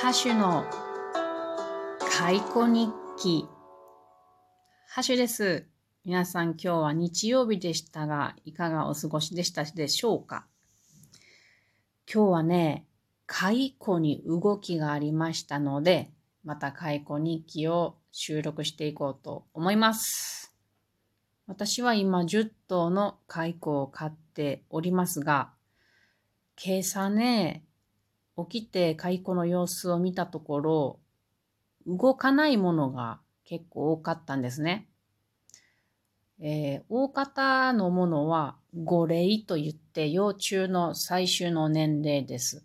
ハッシュの解雇日記。ハッシュです。皆さん今日は日曜日でしたが、いかがお過ごしでしたでしょうか？今日はね、解雇に動きがありましたので、また解雇日記を収録していこうと思います。私は今10頭の解雇を買っておりますが、今朝ね、起きて蚕の様子を見たところ、動かないものが結構多かったんですね。えー、大方のものは5齢と言って幼虫の最終の年齢です。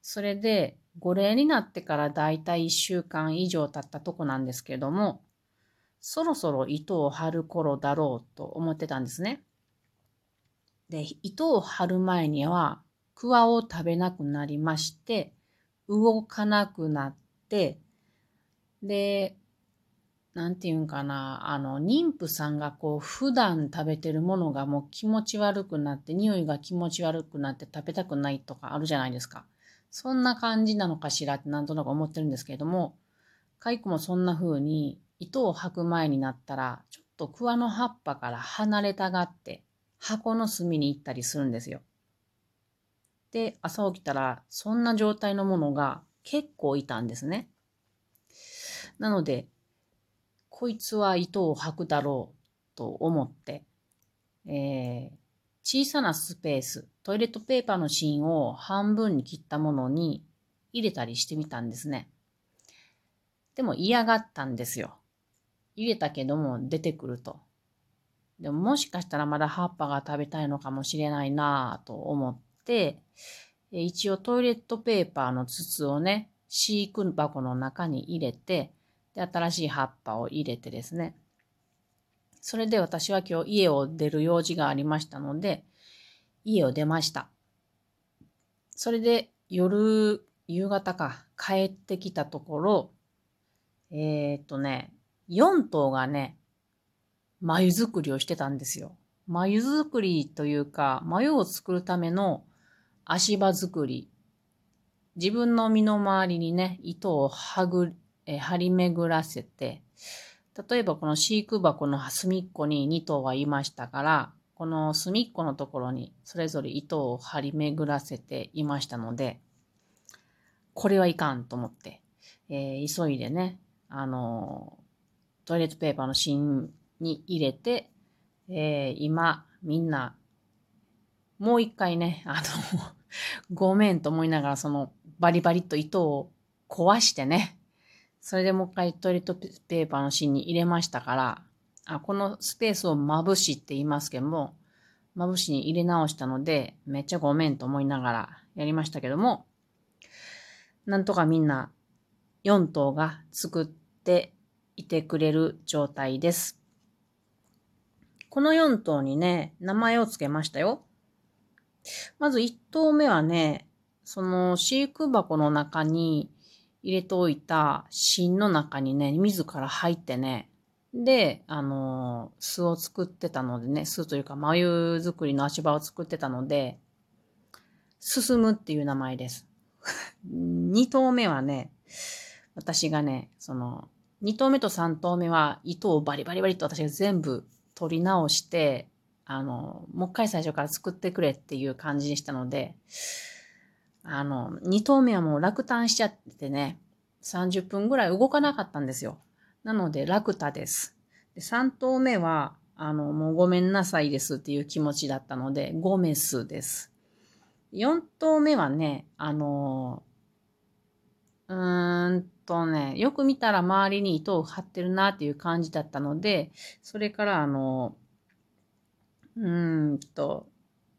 それで5齢になってからだいたい1週間以上経ったとこなんですけれども、そろそろ糸を張る頃だろうと思ってたんですね。で、糸を張る前にはクワを食べなくなりまして、動かなくなって、で、なんていうんかな、あの、妊婦さんがこう、普段食べてるものがもう気持ち悪くなって、匂いが気持ち悪くなって食べたくないとかあるじゃないですか。そんな感じなのかしらってなんとなく思ってるんですけれども、蚕もそんな風に糸を吐く前になったら、ちょっと桑の葉っぱから離れたがって、箱の隅に行ったりするんですよ。で、朝起きたら、そんな状態のものが結構いたんですね。なので、こいつは糸を吐くだろうと思って、えー、小さなスペース、トイレットペーパーの芯を半分に切ったものに入れたりしてみたんですね。でも嫌がったんですよ。入れたけども出てくると。でももしかしたらまだ葉っぱが食べたいのかもしれないなぁと思っ、一応トイレットペーパーの筒をね、飼育箱の中に入れて、で、新しい葉っぱを入れてですね。それで私は今日家を出る用事がありましたので、家を出ました。それで夜、夕方か、帰ってきたところ、えー、っとね、4頭がね、眉作りをしてたんですよ。眉作りというか、眉を作るための足場作り。自分の身の回りにね、糸をはぐ、え張り巡らせて、例えばこの飼育箱の隅っこに2頭はいましたから、この隅っこのところにそれぞれ糸を張り巡らせていましたので、これはいかんと思って、えー、急いでね、あの、トイレットペーパーの芯に入れて、えー、今、みんな、もう一回ね、あのごめんと思いながら、そのバリバリと糸を壊してね、それでもう一回トイレットペーパーの芯に入れましたから、あこのスペースをまぶしって言いますけども、まぶしに入れ直したので、めっちゃごめんと思いながらやりましたけども、なんとかみんな4頭が作っていてくれる状態です。この4頭にね、名前を付けましたよ。まず1頭目はね、その飼育箱の中に入れておいた芯の中にね、自ら入ってね、で、あの巣を作ってたのでね、巣というか眉作りの足場を作ってたので、進むっていう名前です。2頭目はね、私がね、その、2頭目と3頭目は糸をバリバリバリと私が全部取り直して、あの、もう一回最初から作ってくれっていう感じでしたので、あの、2頭目はもう落胆しちゃってね、30分ぐらい動かなかったんですよ。なので、楽太です。で3頭目は、あの、もうごめんなさいですっていう気持ちだったので、ゴメスです。4頭目はね、あの、うーんとね、よく見たら周りに糸を張ってるなっていう感じだったので、それからあの、うんと、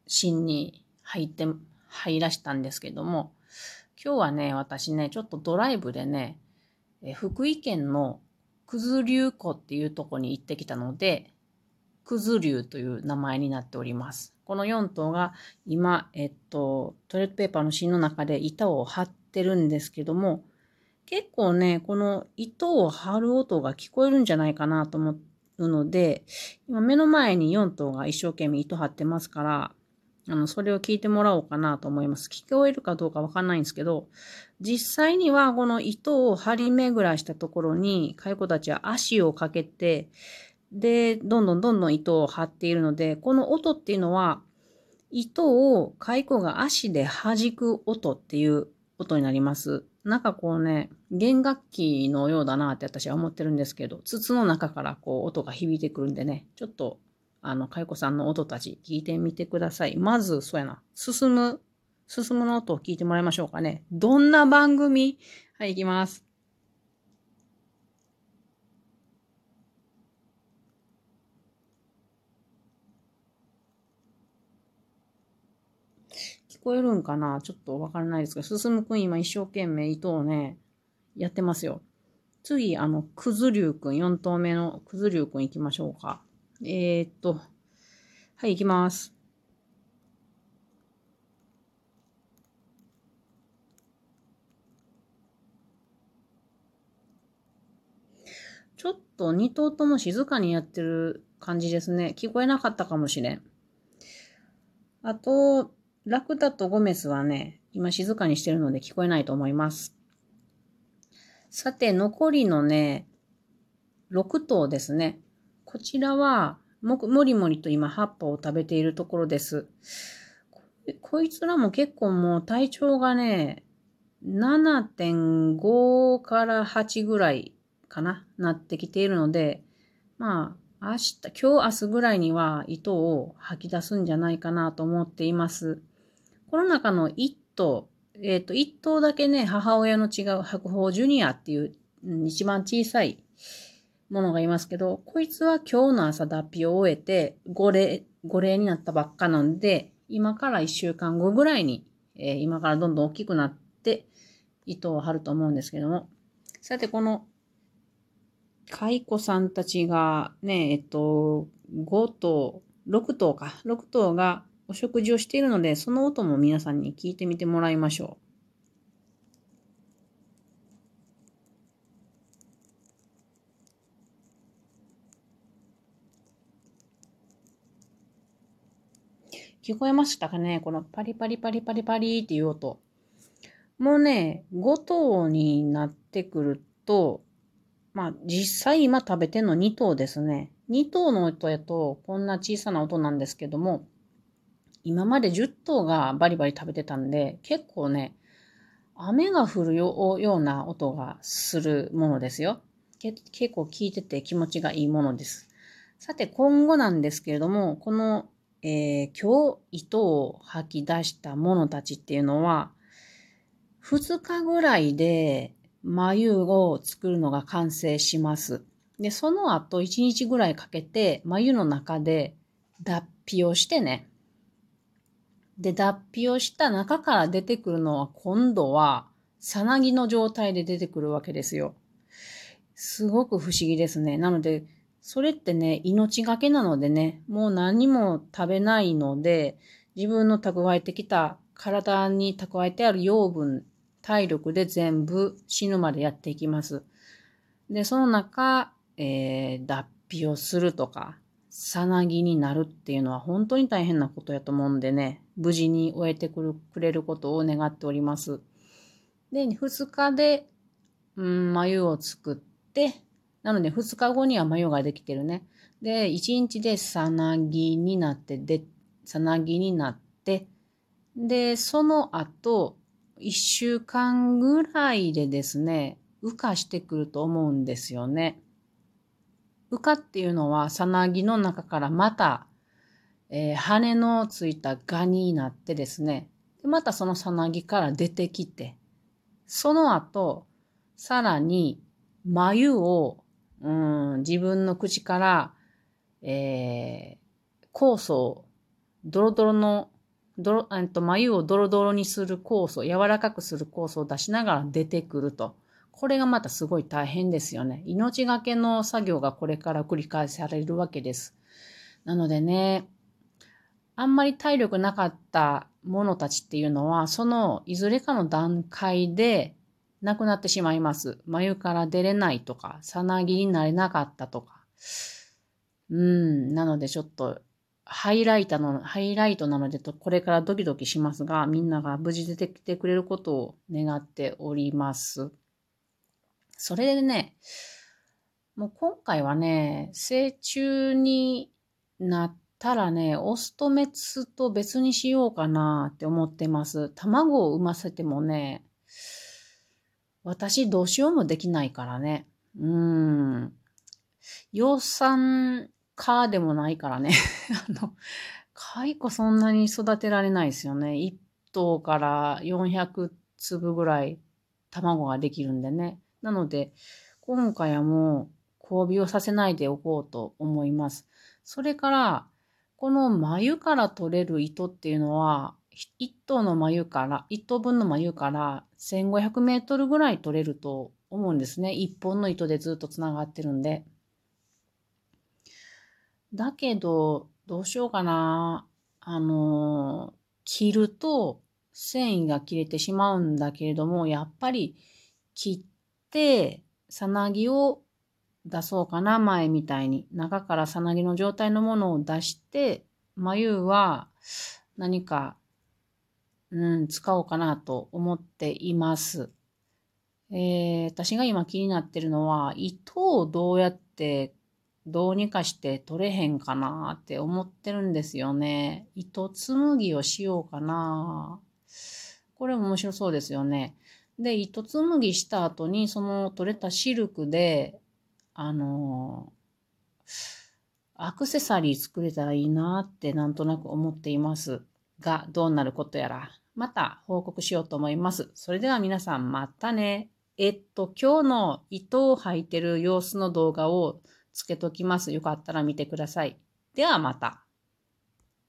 芯に入って、入らしたんですけども、今日はね、私ね、ちょっとドライブでね、え福井県の九頭竜湖っていうとこに行ってきたので、九頭竜という名前になっております。この4頭が今、えっと、トイレットペーパーの芯の中で板を張ってるんですけども、結構ね、この糸を張る音が聞こえるんじゃないかなと思ってうので、今目の前に4頭が一生懸命糸張ってますから、あの、それを聞いてもらおうかなと思います。聞こえるかどうかわかんないんですけど、実際にはこの糸を張り巡らしたところに、蚕たちは足をかけて、で、どんどんどんどん糸を張っているので、この音っていうのは、糸を蚕が足で弾く音っていう音になります。なんかこうね、弦楽器のようだなって私は思ってるんですけど、筒の中からこう音が響いてくるんでね、ちょっと、あの、かいこさんの音たち聞いてみてください。まず、そうやな、進む、進むの音を聞いてもらいましょうかね。どんな番組？はい、行きます。聞こえるんかな？ちょっとわからないですけど、進むくん今一生懸命糸をね、やってますよ。次、あの、くずりゅうくん、4頭目のくずりゅうくん行きましょうか。えー、っと、はい、行きます。ちょっと2頭とも静かにやってる感じですね。聞こえなかったかもしれん。あと、ラクダとゴメスはね、今静かにしてるので聞こえないと思います。さて、残りのね、6頭ですね。こちらは、も、もりもりと今葉っぱを食べているところです。こいつらも結構もう体長がね、7.5から8ぐらいかな、なってきているので、まあ、明日、今日明日ぐらいには糸を吐き出すんじゃないかなと思っています。この中の1頭、えっ、ー、と、1頭だけね、母親の違う白鳳ジュニアっていう、一番小さいものがいますけど、こいつは今日の朝脱皮を終えて、5例、5例になったばっかなんで、今から1週間後ぐらいに、えー、今からどんどん大きくなって、糸を張ると思うんですけども。さて、この、蚕さんたちがね、えっと、5頭、6頭か、6頭がお食事をしているので、その音も皆さんに聞いてみてもらいましょう。聞こえましたかね？このパリパリパリパリパリっていう音。もうね、5頭になってくると、まあ実際今食べてんの2頭ですね。2頭の音やとこんな小さな音なんですけども、今まで10頭がバリバリ食べてたんで、結構ね、雨が降るような音がするものですよ。結構聞いてて気持ちがいいものです。さて、今後なんですけれども、この、えー、今日糸を吐き出したものたちっていうのは、2日ぐらいで眉を作るのが完成します。で、その後1日ぐらいかけて眉の中で脱皮をしてね、で、脱皮をした中から出てくるのは今度は、さなぎの状態で出てくるわけですよ。すごく不思議ですね。なので、それってね、命がけなのでね、もう何も食べないので、自分の蓄えてきた体に蓄えてある養分、体力で全部死ぬまでやっていきます。で、その中、えー、脱皮をするとか、さなぎになるっていうのは本当に大変なことやと思うんでね、無事に終えてくれることを願っております。で、2日で、うん、眉を作って、なので2日後には眉ができてるね。で、1日でさなぎになって、で、さなぎになって、で、その後、1週間ぐらいでですね、羽化してくると思うんですよね。羽化っていうのは、さなぎの中からまたえー、羽のついたガになってですね、でまたそのさなぎから出てきて、その後、さらに眉を、うん、自分の口から、えー、酵素、ドロドロの、ドロ、えっと、眉をドロドロにする酵素、柔らかくする酵素を出しながら出てくると。これがまたすごい大変ですよね。命がけの作業がこれから繰り返されるわけです。なのでね、あんまり体力なかった者たちっていうのは、そのいずれかの段階で亡くなってしまいます。眉から出れないとか、さなぎになれなかったとか。うん、なのでちょっとハイライトの、ハイライトなのでと、これからドキドキしますが、みんなが無事出てきてくれることを願っております。それでね、もう今回はね、成虫になったらね、オスとメスと別にしようかなって思ってます。卵を産ませてもね、私どうしようもできないからね。うーん。養蚕家でもないからね。あの、蚕そんなに育てられないですよね。1頭から400粒ぐらい卵ができるんでね。なので、今回はもう交尾をさせないでおこうと思います。それから、この眉から取れる糸っていうのは、1頭の眉から、1頭分の眉から1500メートルぐらい取れると思うんですね。1本の糸でずっとつながってるんで。だけど、どうしようかな。あの、切ると繊維が切れてしまうんだけれども、やっぱり切って、さなぎを出そうかな、前みたいに。中からさなぎの状態のものを出して、眉は何か、うん、使おうかなと思っています。えー、私が今気になってるのは、糸をどうやってどうにかして取れへんかなって思ってるんですよね。糸紡ぎをしようかな。これ面白そうですよね。で、糸紡ぎした後に、その取れたシルクで、あのアクセサリー作れたらいいなってなんとなく思っていますが、どうなることやら、また報告しようと思います。それでは皆さんまたね。えっと、今日の糸を履いてる様子の動画をつけときます。よかったら見てください。ではまた。